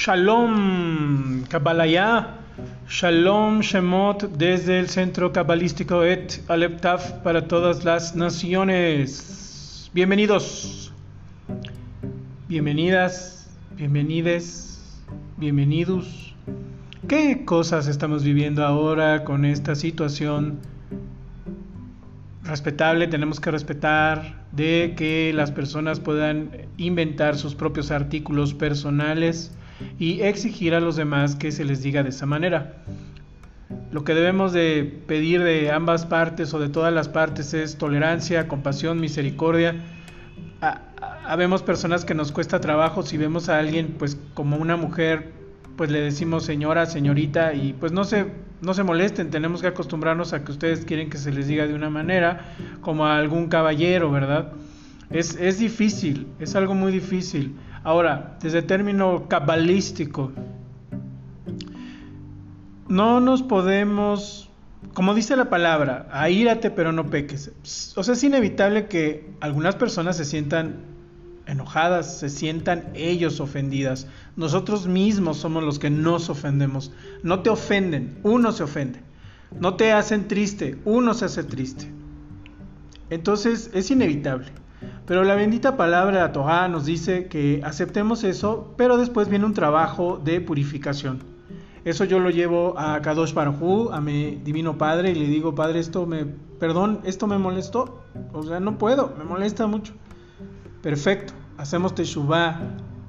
Shalom, Kabbalayá. Shalom Shemot desde el Centro Cabalístico Et Aleptaf para todas las naciones. Bienvenidos, bienvenidas, bienvenides, bienvenidos. ¿Qué cosas estamos viviendo ahora con esta situación respetable? Tenemos que respetar de que las personas puedan inventar sus propios artículos personales y exigir a los demás que se les diga de esa manera. Lo que debemos de pedir de ambas partes o de todas las partes es tolerancia, compasión, misericordia. Habemos personas que nos cuesta trabajo si vemos a alguien pues como una mujer pues le decimos señora, señorita y pues no se no se molesten, tenemos que acostumbrarnos a que ustedes quieren que se les diga de una manera como a algún caballero, ¿verdad? Es, es difícil, es algo muy difícil. Ahora, desde término cabalístico, no nos podemos, como dice la palabra, aírate pero no peques. O sea, es inevitable que algunas personas se sientan enojadas, se sientan ellos ofendidas. Nosotros mismos somos los que nos ofendemos. No te ofenden, uno se ofende. No te hacen triste, uno se hace triste. Entonces es inevitable. Pero la bendita palabra de Torah nos dice que aceptemos eso, pero después viene un trabajo de purificación. Eso yo lo llevo a Kadosh Baruj a mi divino Padre, y le digo, Padre, esto me, perdón, esto me molestó. O sea, no puedo, me molesta mucho. Perfecto, hacemos Teshuvah,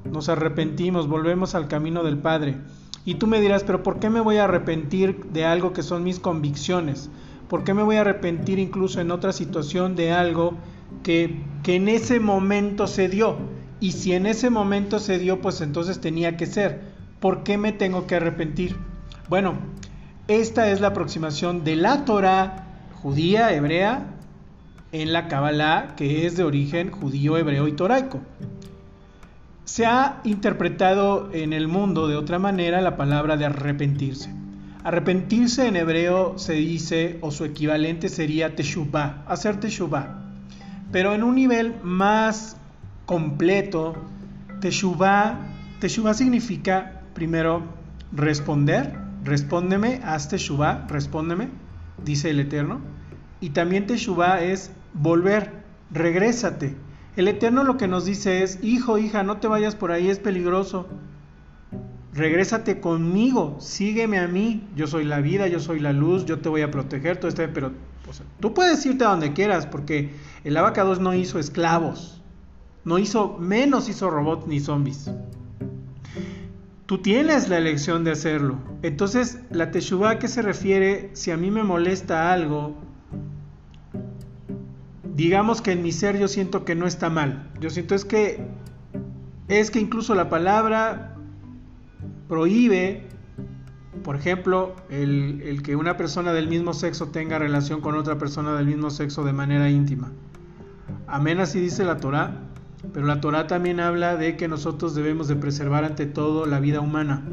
nos arrepentimos, volvemos al camino del Padre. Y tú me dirás, pero ¿por qué me voy a arrepentir de algo que son mis convicciones? ¿Por qué me voy a arrepentir incluso en otra situación de algo que, en ese momento se dio. Y si en ese momento se dio, pues entonces tenía que ser. ¿Por qué me tengo que arrepentir? Bueno, esta es la aproximación de la Torah judía, hebrea, en la Kabbalah, que es de origen judío, hebreo y toraico. Se ha interpretado en el mundo de otra manera la palabra de arrepentirse. Arrepentirse en hebreo se dice, o su equivalente sería teshuvah, hacer teshuvah. Pero en un nivel más completo, Teshuvah, Teshuvah significa primero responder, respóndeme, haz Teshuvah, respóndeme, dice el Eterno. Y también Teshuvah es volver, regrésate. El Eterno lo que nos dice es, hijo, hija, no te vayas por ahí, es peligroso. Regrésate conmigo, sígueme a mí, yo soy la vida, yo soy la luz, yo te voy a proteger, todo este, pero tú puedes irte a donde quieras, porque el abacados no hizo esclavos, no hizo, menos hizo robots ni zombies. Tú tienes la elección de hacerlo. Entonces, la teshuva que se refiere, si a mí me molesta algo, digamos que en mi ser yo siento que no está mal. Yo siento es que es que incluso la palabra prohíbe por ejemplo, el, que una persona del mismo sexo tenga relación con otra persona del mismo sexo de manera íntima. Amén, así dice la Torah, pero la Torah también habla de que nosotros debemos de preservar ante todo la vida humana.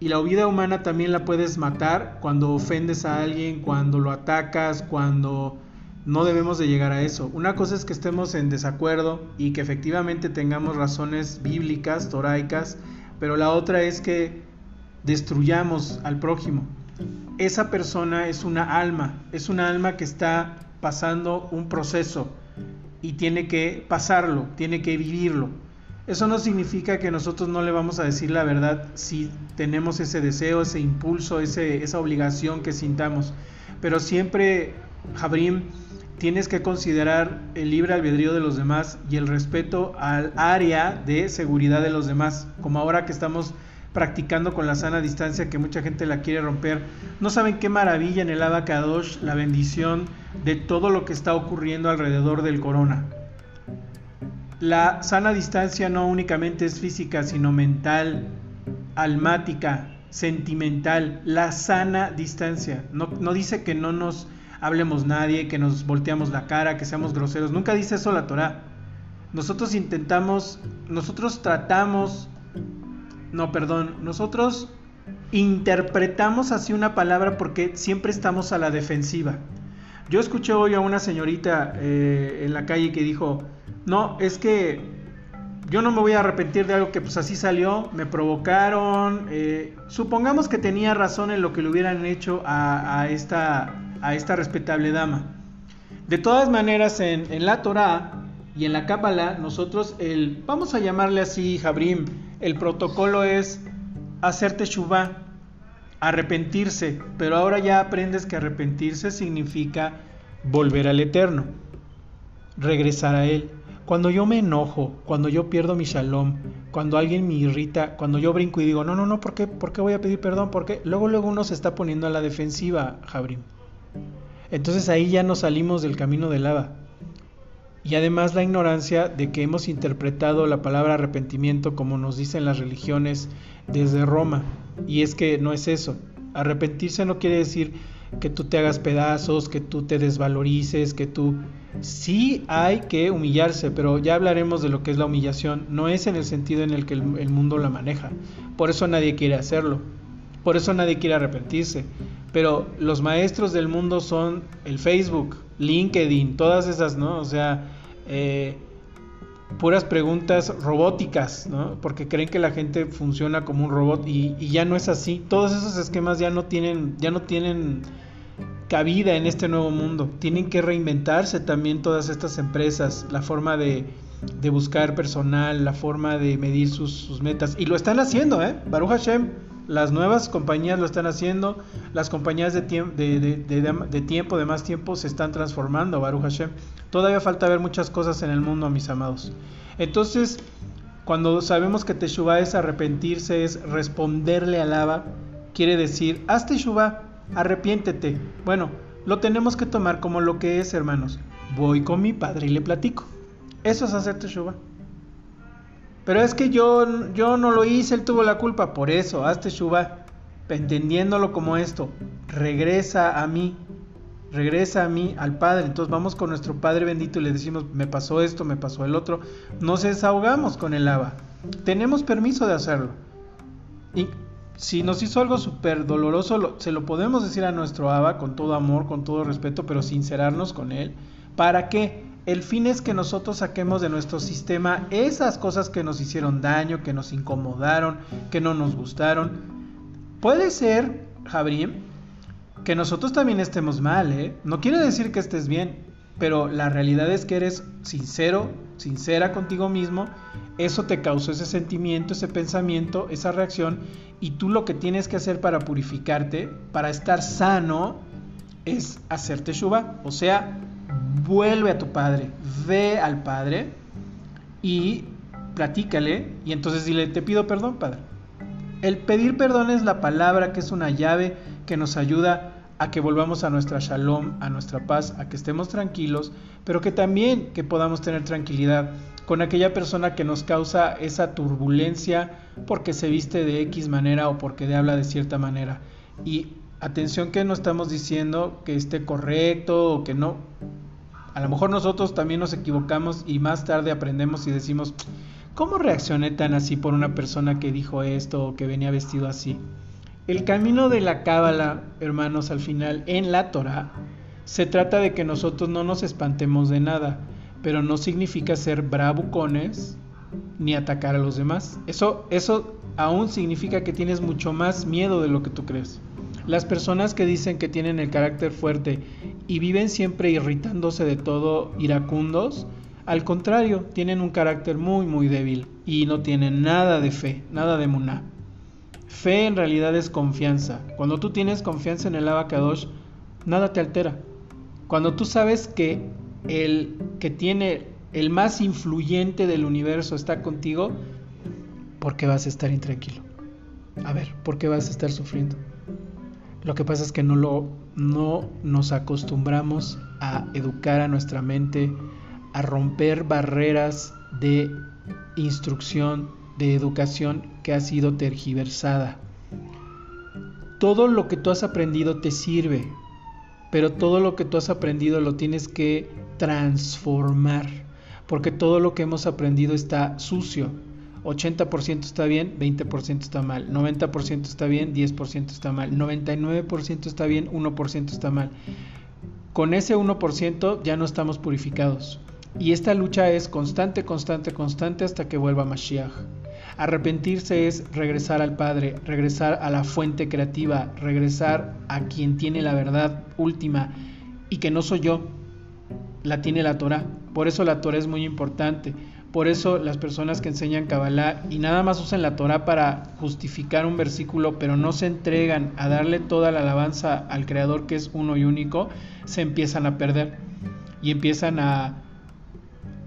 Y la vida humana también la puedes matar cuando ofendes a alguien, cuando lo atacas, cuando no debemos de llegar a eso. Una cosa es que estemos en desacuerdo y que efectivamente tengamos razones bíblicas, toraicas, pero la otra es que destruyamos al prójimo. Esa persona es una alma, es una alma que está pasando un proceso y tiene que pasarlo, tiene que vivirlo. Eso no significa que nosotros no le vamos a decir la verdad si tenemos ese deseo, ese impulso, ese, esa obligación que sintamos. Pero siempre, Jabrim, tienes que considerar el libre albedrío de los demás y el respeto al área de seguridad de los demás. Como ahora que estamos practicando con la sana distancia que mucha gente la quiere romper. No saben qué maravilla en el Abacadosh la bendición de todo lo que está ocurriendo alrededor del corona. La sana distancia no únicamente es física, sino mental, almática, sentimental. La sana distancia. No, no dice que no nos hablemos nadie, que nos volteamos la cara, que seamos groseros. Nunca dice eso la Torah. Nosotros intentamos, nosotros tratamos no, perdón, nosotros interpretamos así una palabra porque siempre estamos a la defensiva. Yo escuché hoy a una señorita eh, en la calle que dijo, no, es que yo no me voy a arrepentir de algo que pues así salió, me provocaron, eh, supongamos que tenía razón en lo que le hubieran hecho a, esta, a esta respetable dama. De todas maneras, en, la Torah y en la Kabbalah, nosotros, el, vamos a llamarle así, Jabrim, el protocolo es hacerte shubá, arrepentirse, pero ahora ya aprendes que arrepentirse significa volver al Eterno, regresar a Él. Cuando yo me enojo, cuando yo pierdo mi shalom, cuando alguien me irrita, cuando yo brinco y digo, no, no, no, ¿por qué, ¿Por qué voy a pedir perdón? Porque luego, luego uno se está poniendo a la defensiva, Jabrim. Entonces ahí ya nos salimos del camino del lava. Y además la ignorancia de que hemos interpretado la palabra arrepentimiento como nos dicen las religiones desde Roma. Y es que no es eso. Arrepentirse no quiere decir que tú te hagas pedazos, que tú te desvalorices, que tú... Sí hay que humillarse, pero ya hablaremos de lo que es la humillación. No es en el sentido en el que el, mundo la maneja. Por eso nadie quiere hacerlo. Por eso nadie quiere arrepentirse. Pero los maestros del mundo son el Facebook, LinkedIn, todas esas, ¿no? O sea, eh, puras preguntas robóticas, ¿no? Porque creen que la gente funciona como un robot y, ya no es así. Todos esos esquemas ya no tienen, ya no tienen cabida en este nuevo mundo. Tienen que reinventarse también todas estas empresas, la forma de, de buscar personal, la forma de medir sus, sus, metas. Y lo están haciendo, ¿eh? Baruch Hashem, las nuevas compañías lo están haciendo, las compañías de, tiempo, de más tiempo, se están transformando, Baruch Hashem. Todavía falta ver muchas cosas en el mundo, mis amados. Entonces, cuando sabemos que Teshuvah es arrepentirse, es responderle al Abba, quiere decir, haz Teshuvah, arrepiéntete. Bueno, lo tenemos que tomar como lo que es, hermanos. Voy con mi padre y le platico. Eso es hacer Teshuvah. Pero es que yo, yo no lo hice, él tuvo la culpa. Por eso, hazte Teshuvah, entendiéndolo como esto. Regresa a mí, regresa a mí, al Padre. Entonces vamos con nuestro Padre bendito y le decimos, me pasó esto, me pasó el otro. Nos desahogamos con el Abba. Tenemos permiso de hacerlo. Y si nos hizo algo súper doloroso, se lo podemos decir a nuestro Abba con todo amor, con todo respeto, pero sincerarnos con él. ¿Para qué? El fin es que nosotros saquemos de nuestro sistema esas cosas que nos hicieron daño, que nos incomodaron, que no nos gustaron. Puede ser, Jabrim, que nosotros también estemos mal, ¿eh? No quiere decir que estés bien, pero la realidad es que eres sincero, sincera contigo mismo, eso te causó ese sentimiento, ese pensamiento, esa reacción, y tú lo que tienes que hacer para purificarte, para estar sano, es hacerte shuba, o sea, vuelve a tu padre, ve al padre y platícale y entonces dile, te pido perdón, padre. El pedir perdón es la palabra que es una llave que nos ayuda a que volvamos a nuestra shalom, a nuestra paz, a que estemos tranquilos, pero que también que podamos tener tranquilidad con aquella persona que nos causa esa turbulencia porque se viste de X manera o porque habla de cierta manera. Y atención que no estamos diciendo que esté correcto o que no, a lo mejor nosotros también nos equivocamos y más tarde aprendemos y decimos, ¿cómo reaccioné tan así por una persona que dijo esto o que venía vestido así? El camino de la cábala, hermanos, al final en la Torah, se trata de que nosotros no nos espantemos de nada, pero no significa ser bravucones ni atacar a los demás. Eso, eso aún significa que tienes mucho más miedo de lo que tú crees. Las personas que dicen que tienen el carácter fuerte y viven siempre irritándose de todo, iracundos, al contrario, tienen un carácter muy muy débil y no tienen nada de fe, nada de muná. Fe en realidad es confianza. Cuando tú tienes confianza en el abacadosh, nada te altera. Cuando tú sabes que el que tiene el más influyente del universo está contigo, ¿por qué vas a estar intranquilo? A ver, ¿por qué vas a estar sufriendo? Lo que pasa es que no, lo, no nos acostumbramos a educar a nuestra mente, a romper barreras de instrucción, de educación que ha sido tergiversada. Todo lo que tú has aprendido te sirve, pero todo lo que tú has aprendido lo tienes que transformar, porque todo lo que hemos aprendido está sucio, 80% está bien, 20% está mal, 90% está bien, 10% está mal, 99% está bien, 1% está mal. Con ese 1% ya no estamos purificados. Y esta lucha es constante, constante, constante hasta que vuelva Mashiach. Arrepentirse es regresar al Padre, regresar a la fuente creativa, regresar a quien tiene la verdad última y que no soy yo, la tiene la Torah. Por eso la Torah es muy importante. Por eso las personas que enseñan Kabbalah y nada más usan la Torah para justificar un versículo, pero no se entregan a darle toda la alabanza al Creador que es uno y único, se empiezan a perder y empiezan a,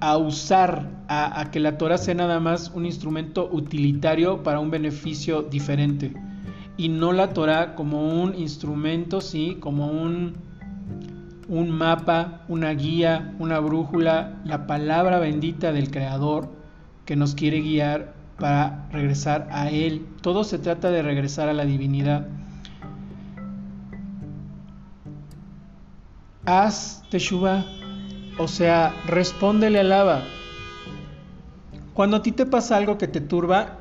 a usar, a, a que la Torah sea nada más un instrumento utilitario para un beneficio diferente. Y no la Torah como un instrumento, sí, como un un mapa, una guía, una brújula, la palabra bendita del Creador que nos quiere guiar para regresar a Él. Todo se trata de regresar a la divinidad. Haz Teshuvah, o sea, respóndele al Abba. Cuando a ti te pasa algo que te turba,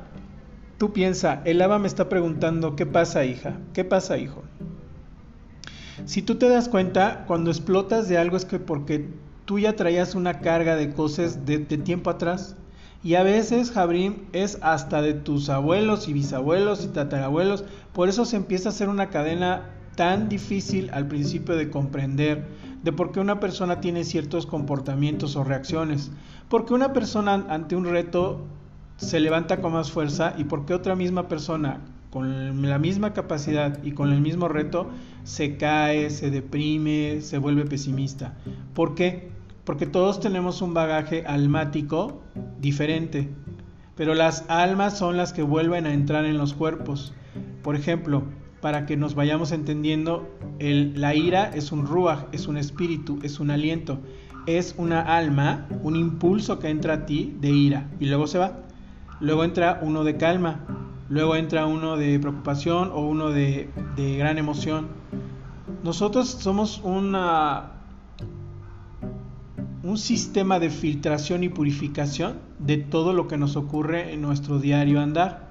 tú piensa, el Abba me está preguntando, ¿qué pasa hija? ¿Qué pasa hijo? Si tú te das cuenta, cuando explotas de algo es que porque tú ya traías una carga de cosas de, tiempo atrás. Y a veces, Jabrim, es hasta de tus abuelos y bisabuelos y tatarabuelos. Por eso se empieza a hacer una cadena tan difícil al principio de comprender de por qué una persona tiene ciertos comportamientos o reacciones. Porque una persona ante un reto se levanta con más fuerza y porque otra misma persona con la misma capacidad y con el mismo reto, se cae, se deprime, se vuelve pesimista. ¿Por qué? Porque todos tenemos un bagaje almático diferente, pero las almas son las que vuelven a entrar en los cuerpos. Por ejemplo, para que nos vayamos entendiendo, la ira es un ruach, es un espíritu, es un aliento, es una alma, un impulso que entra a ti de ira y luego se va. Luego entra uno de calma, luego entra uno de preocupación o uno de, gran emoción. Nosotros somos un sistema de filtración y purificación de todo lo que nos ocurre en nuestro diario andar.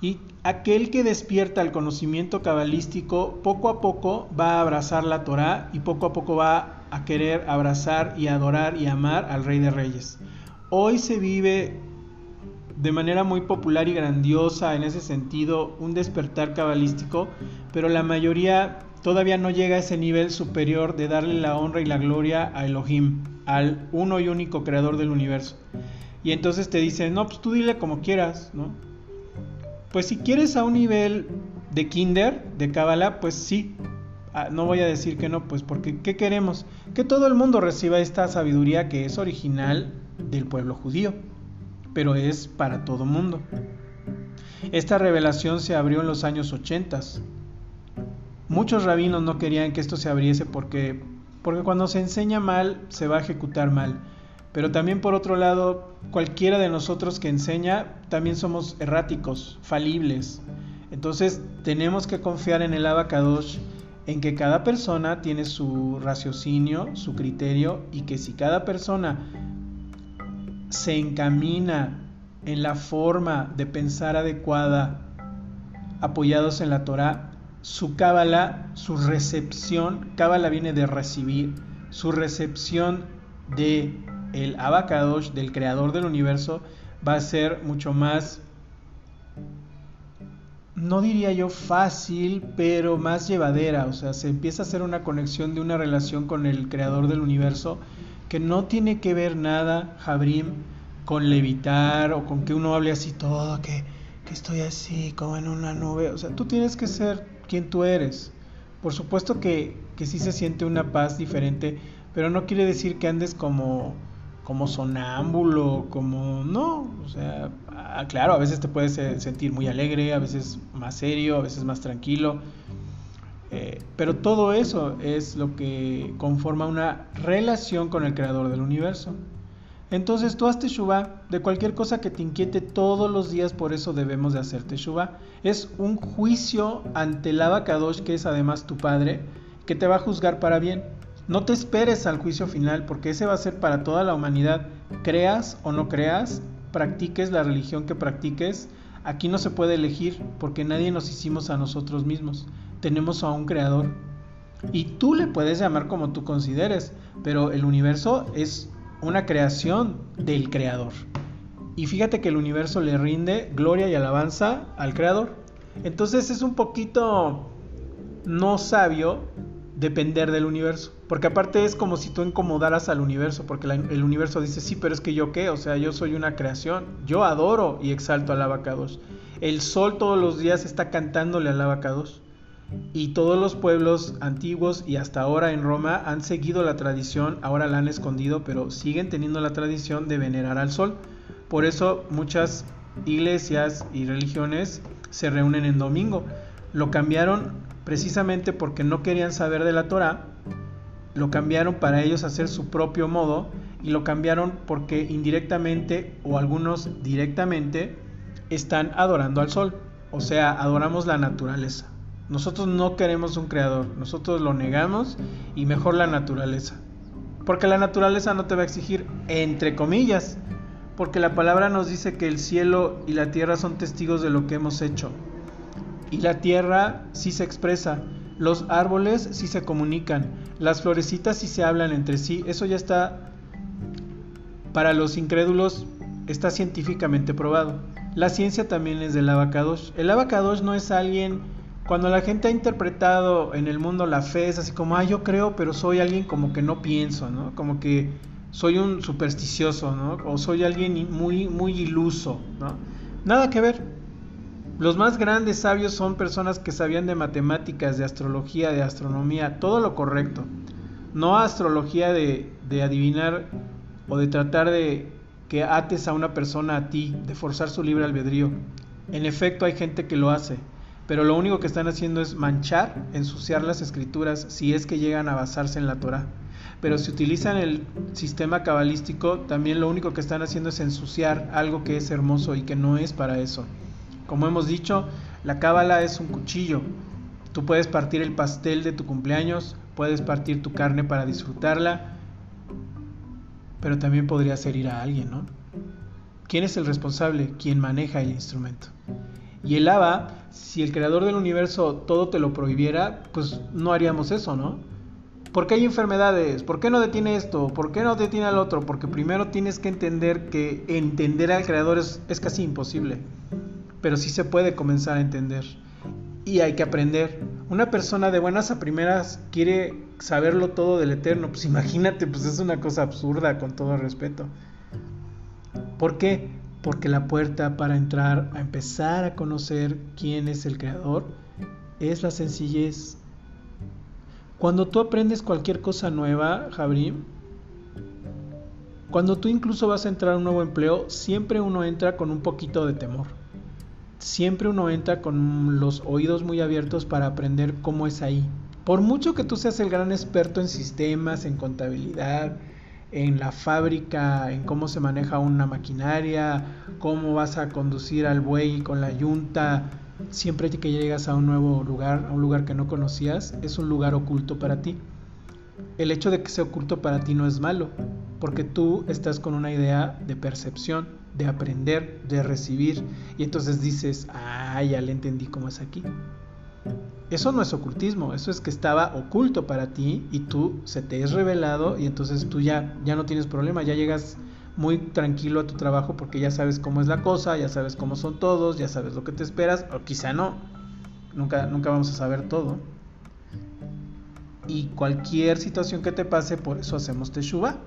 Y aquel que despierta el conocimiento cabalístico poco a poco va a abrazar la Torah y poco a poco va a querer abrazar y adorar y amar al Rey de Reyes. Hoy se vive de manera muy popular y grandiosa en ese sentido un despertar cabalístico, pero la mayoría todavía no llega a ese nivel superior de darle la honra y la gloria a Elohim, al uno y único creador del universo. Y entonces te dicen, no, pues tú dile como quieras, ¿no? Pues si quieres a un nivel de kinder, de Kabbalah, pues sí. Ah, no voy a decir que no, pues porque ¿qué queremos? Que todo el mundo reciba esta sabiduría que es original del pueblo judío pero es para todo mundo. Esta revelación se abrió en los años 80. Muchos rabinos no querían que esto se abriese porque, porque cuando se enseña mal se va a ejecutar mal. Pero también por otro lado, cualquiera de nosotros que enseña también somos erráticos, falibles. Entonces tenemos que confiar en el abacadosh, en que cada persona tiene su raciocinio, su criterio y que si cada persona se encamina en la forma de pensar adecuada apoyados en la Torah, su cábala, su recepción, cábala viene de recibir, su recepción de el abacadosh, del creador del universo, va a ser mucho más, no diría yo fácil, pero más llevadera, o sea, se empieza a hacer una conexión de una relación con el creador del universo que no tiene que ver nada, Jabrim, con levitar o con que uno hable así todo, que, que estoy así como en una nube. O sea, tú tienes que ser quien tú eres. Por supuesto que, que sí se siente una paz diferente, pero no quiere decir que andes como, como sonámbulo, como... No, o sea, ah, claro, a veces te puedes sentir muy alegre, a veces más serio, a veces más tranquilo, eh, pero todo eso es lo que conforma una relación con el creador del universo. Entonces tú haz Teshuvah de cualquier cosa que te inquiete todos los días, por eso debemos de hacer Teshuvah. Es un juicio ante el Abacadosh, que es además tu padre, que te va a juzgar para bien. No te esperes al juicio final, porque ese va a ser para toda la humanidad. Creas o no creas, practiques la religión que practiques, aquí no se puede elegir, porque nadie nos hicimos a nosotros mismos tenemos a un creador. Y tú le puedes llamar como tú consideres, pero el universo es una creación del creador. Y fíjate que el universo le rinde gloria y alabanza al creador. Entonces es un poquito no sabio depender del universo. Porque aparte es como si tú incomodaras al universo, porque el universo dice, sí, pero es que yo qué, o sea, yo soy una creación, yo adoro y exalto al abacados. El sol todos los días está cantándole al abacados. Y todos los pueblos antiguos y hasta ahora en Roma han seguido la tradición, ahora la han escondido, pero siguen teniendo la tradición de venerar al sol. Por eso muchas iglesias y religiones se reúnen en domingo. Lo cambiaron precisamente porque no querían saber de la Torah, lo cambiaron para ellos hacer su propio modo y lo cambiaron porque indirectamente o algunos directamente están adorando al sol, o sea, adoramos la naturaleza. Nosotros no queremos un creador, nosotros lo negamos y mejor la naturaleza. Porque la naturaleza no te va a exigir, entre comillas, porque la palabra nos dice que el cielo y la tierra son testigos de lo que hemos hecho. Y la tierra sí se expresa, los árboles sí se comunican, las florecitas sí se hablan entre sí, eso ya está, para los incrédulos, está científicamente probado. La ciencia también es del abacados. El abacados no es alguien, cuando la gente ha interpretado en el mundo la fe, es así como, ah, yo creo, pero soy alguien como que no pienso, ¿no? Como que soy un supersticioso, ¿no? O soy alguien muy, muy iluso, ¿no? Nada que ver. Los más grandes sabios son personas que sabían de matemáticas, de astrología, de astronomía, todo lo correcto. No astrología de, de adivinar o de tratar de que ates a una persona a ti, de forzar su libre albedrío. En efecto hay gente que lo hace, pero lo único que están haciendo es manchar, ensuciar las escrituras si es que llegan a basarse en la Torah. Pero si utilizan el sistema cabalístico, también lo único que están haciendo es ensuciar algo que es hermoso y que no es para eso. Como hemos dicho, la cábala es un cuchillo. Tú puedes partir el pastel de tu cumpleaños, puedes partir tu carne para disfrutarla, pero también podría ser ir a alguien, ¿no? ¿Quién es el responsable? Quien maneja el instrumento. Y el Aba, si el creador del universo todo te lo prohibiera, pues no haríamos eso, ¿no? ¿Por qué hay enfermedades? ¿Por qué no detiene esto? ¿Por qué no detiene al otro? Porque primero tienes que entender que entender al creador es, es casi imposible pero sí se puede comenzar a entender. Y hay que aprender. Una persona de buenas a primeras quiere saberlo todo del eterno. Pues imagínate, pues es una cosa absurda con todo respeto. ¿Por qué? Porque la puerta para entrar a empezar a conocer quién es el creador es la sencillez. Cuando tú aprendes cualquier cosa nueva, Jabrim, cuando tú incluso vas a entrar a un nuevo empleo, siempre uno entra con un poquito de temor siempre uno entra con los oídos muy abiertos para aprender cómo es ahí. Por mucho que tú seas el gran experto en sistemas, en contabilidad, en la fábrica, en cómo se maneja una maquinaria, cómo vas a conducir al buey con la yunta, siempre que llegas a un nuevo lugar, a un lugar que no conocías, es un lugar oculto para ti. El hecho de que sea oculto para ti no es malo, porque tú estás con una idea de percepción de aprender, de recibir, y entonces dices, ah, ya le entendí cómo es aquí. Eso no es ocultismo, eso es que estaba oculto para ti y tú se te es revelado y entonces tú ya, ya no tienes problema, ya llegas muy tranquilo a tu trabajo porque ya sabes cómo es la cosa, ya sabes cómo son todos, ya sabes lo que te esperas, o quizá no, nunca, nunca vamos a saber todo. Y cualquier situación que te pase, por eso hacemos teshuva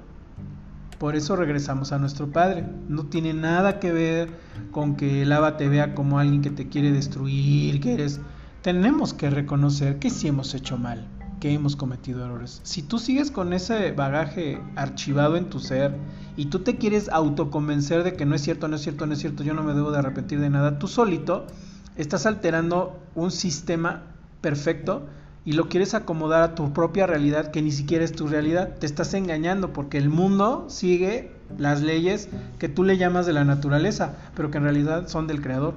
por eso regresamos a nuestro Padre. No tiene nada que ver con que el Abba te vea como alguien que te quiere destruir, que eres... Tenemos que reconocer que sí hemos hecho mal, que hemos cometido errores. Si tú sigues con ese bagaje archivado en tu ser y tú te quieres autoconvencer de que no es cierto, no es cierto, no es cierto, yo no me debo de arrepentir de nada, tú solito estás alterando un sistema perfecto y lo quieres acomodar a tu propia realidad que ni siquiera es tu realidad. Te estás engañando porque el mundo sigue las leyes que tú le llamas de la naturaleza, pero que en realidad son del creador.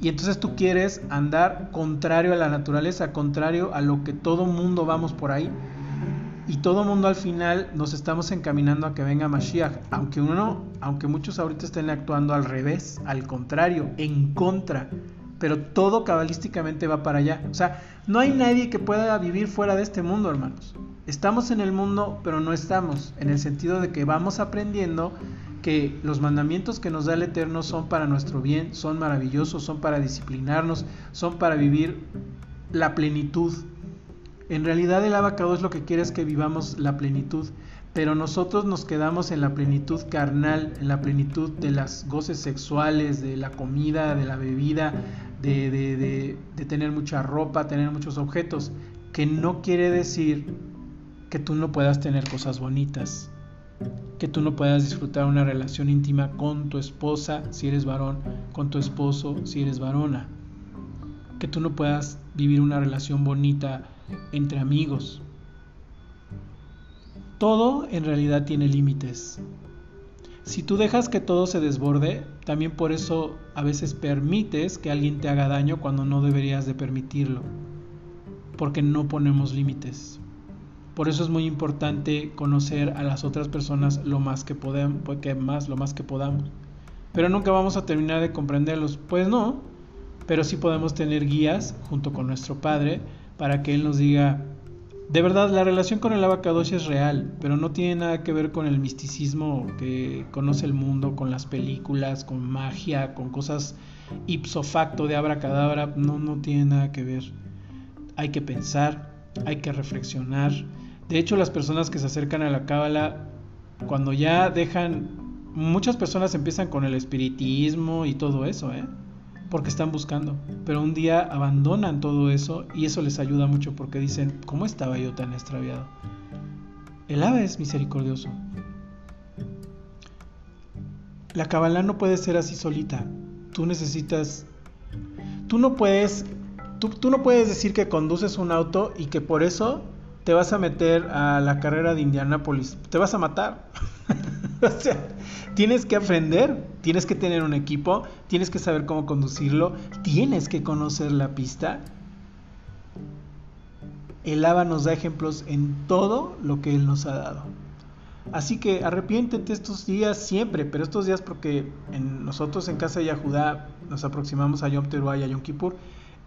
Y entonces tú quieres andar contrario a la naturaleza, contrario a lo que todo mundo vamos por ahí. Y todo mundo al final nos estamos encaminando a que venga Mashiach, aunque uno, aunque muchos ahorita estén actuando al revés, al contrario, en contra pero todo cabalísticamente va para allá. O sea, no hay nadie que pueda vivir fuera de este mundo, hermanos. Estamos en el mundo, pero no estamos, en el sentido de que vamos aprendiendo que los mandamientos que nos da el Eterno son para nuestro bien, son maravillosos, son para disciplinarnos, son para vivir la plenitud. En realidad el abacado es lo que quiere es que vivamos la plenitud, pero nosotros nos quedamos en la plenitud carnal, en la plenitud de las goces sexuales, de la comida, de la bebida, de, de, de tener mucha ropa, tener muchos objetos, que no quiere decir que tú no puedas tener cosas bonitas, que tú no puedas disfrutar una relación íntima con tu esposa si eres varón, con tu esposo si eres varona, que tú no puedas vivir una relación bonita entre amigos. Todo en realidad tiene límites. Si tú dejas que todo se desborde, también por eso a veces permites que alguien te haga daño cuando no deberías de permitirlo, porque no ponemos límites. Por eso es muy importante conocer a las otras personas lo más que podemos, porque más lo más que podamos. Pero nunca vamos a terminar de comprenderlos, pues no, pero sí podemos tener guías junto con nuestro Padre para que Él nos diga, de verdad, la relación con el abacadosh es real, pero no tiene nada que ver con el misticismo que conoce el mundo, con las películas, con magia, con cosas ipso facto de abracadabra. No, no tiene nada que ver. Hay que pensar, hay que reflexionar. De hecho, las personas que se acercan a la cábala, cuando ya dejan, muchas personas empiezan con el espiritismo y todo eso, ¿eh? Porque están buscando, pero un día abandonan todo eso y eso les ayuda mucho porque dicen, ¿cómo estaba yo tan extraviado? El ave es misericordioso. La Kabbalah no puede ser así solita. Tú necesitas... Tú no puedes... Tú, tú no puedes decir que conduces un auto y que por eso te vas a meter a la carrera de Indianápolis. Te vas a matar. o sea, tienes que aprender, tienes que tener un equipo, tienes que saber cómo conducirlo, tienes que conocer la pista. El Ava nos da ejemplos en todo lo que Él nos ha dado. Así que arrepiéntete estos días siempre, pero estos días porque en nosotros en Casa de Yahudá nos aproximamos a Yom Teruah y a Yom Kippur.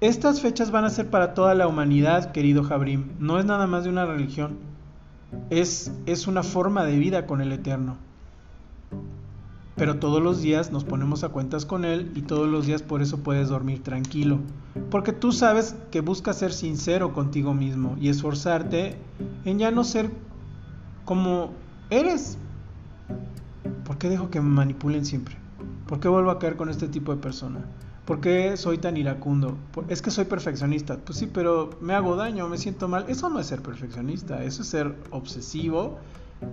Estas fechas van a ser para toda la humanidad, querido Jabrim. No es nada más de una religión. Es, es una forma de vida con el Eterno pero todos los días nos ponemos a cuentas con Él y todos los días por eso puedes dormir tranquilo. Porque tú sabes que buscas ser sincero contigo mismo y esforzarte en ya no ser como eres. ¿Por qué dejo que me manipulen siempre? ¿Por qué vuelvo a caer con este tipo de persona? ¿Por qué soy tan iracundo? Es que soy perfeccionista. Pues sí, pero me hago daño, me siento mal. Eso no es ser perfeccionista, eso es ser obsesivo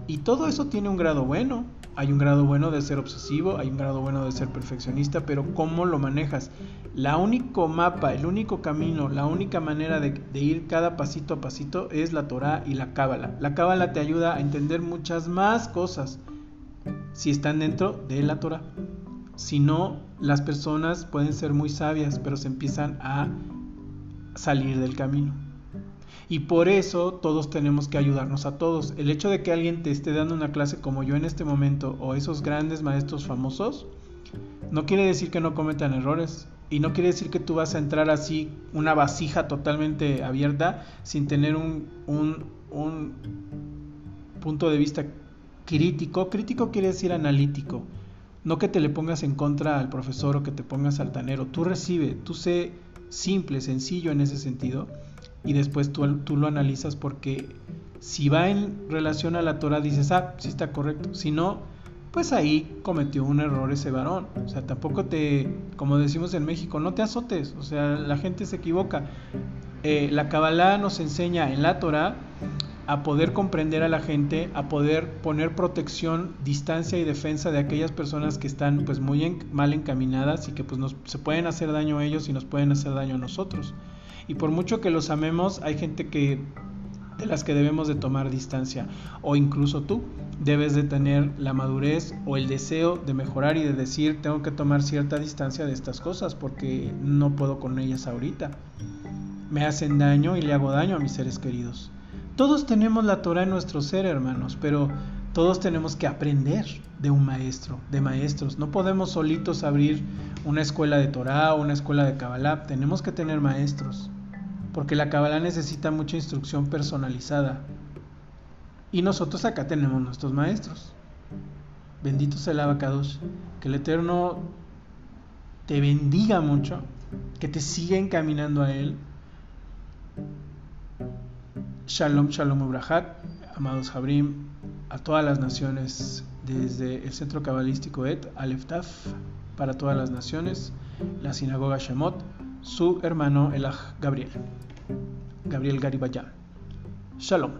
y todo eso tiene un grado bueno. Hay un grado bueno de ser obsesivo, hay un grado bueno de ser perfeccionista, pero ¿cómo lo manejas? La único mapa, el único camino, la única manera de, ir cada pasito a pasito es la Torah y la Cábala. La Cábala te ayuda a entender muchas más cosas si están dentro de la Torah. Si no, las personas pueden ser muy sabias, pero se empiezan a salir del camino. Y por eso todos tenemos que ayudarnos a todos. El hecho de que alguien te esté dando una clase como yo en este momento o esos grandes maestros famosos, no quiere decir que no cometan errores. Y no quiere decir que tú vas a entrar así, una vasija totalmente abierta, sin tener un, un, un punto de vista crítico. Crítico quiere decir analítico. No que te le pongas en contra al profesor o que te pongas altanero. Tú recibe, tú sé simple, sencillo en ese sentido y después tú, tú lo analizas porque si va en relación a la Torah dices, ah, sí está correcto. Si no, pues ahí cometió un error ese varón. O sea, tampoco te, como decimos en México, no te azotes. O sea, la gente se equivoca. Eh, la Kabbalah nos enseña en la Torah a poder comprender a la gente, a poder poner protección, distancia y defensa de aquellas personas que están pues muy mal encaminadas y que pues nos, se pueden hacer daño a ellos y nos pueden hacer daño a nosotros. Y por mucho que los amemos, hay gente que de las que debemos de tomar distancia o incluso tú debes de tener la madurez o el deseo de mejorar y de decir tengo que tomar cierta distancia de estas cosas porque no puedo con ellas ahorita. Me hacen daño y le hago daño a mis seres queridos. Todos tenemos la Torah en nuestro ser, hermanos, pero todos tenemos que aprender de un maestro, de maestros. No podemos solitos abrir una escuela de Torah o una escuela de Kabbalah. Tenemos que tener maestros, porque la Kabbalah necesita mucha instrucción personalizada. Y nosotros acá tenemos nuestros maestros. Bendito sea el Abacados. Que el Eterno te bendiga mucho, que te siga encaminando a Él. Shalom, shalom, ubrahat, amados Habrim, a todas las naciones, desde el centro cabalístico Et Aleftaf, para todas las naciones, la sinagoga Shemot, su hermano Elach Gabriel, Gabriel Garibayán. Shalom.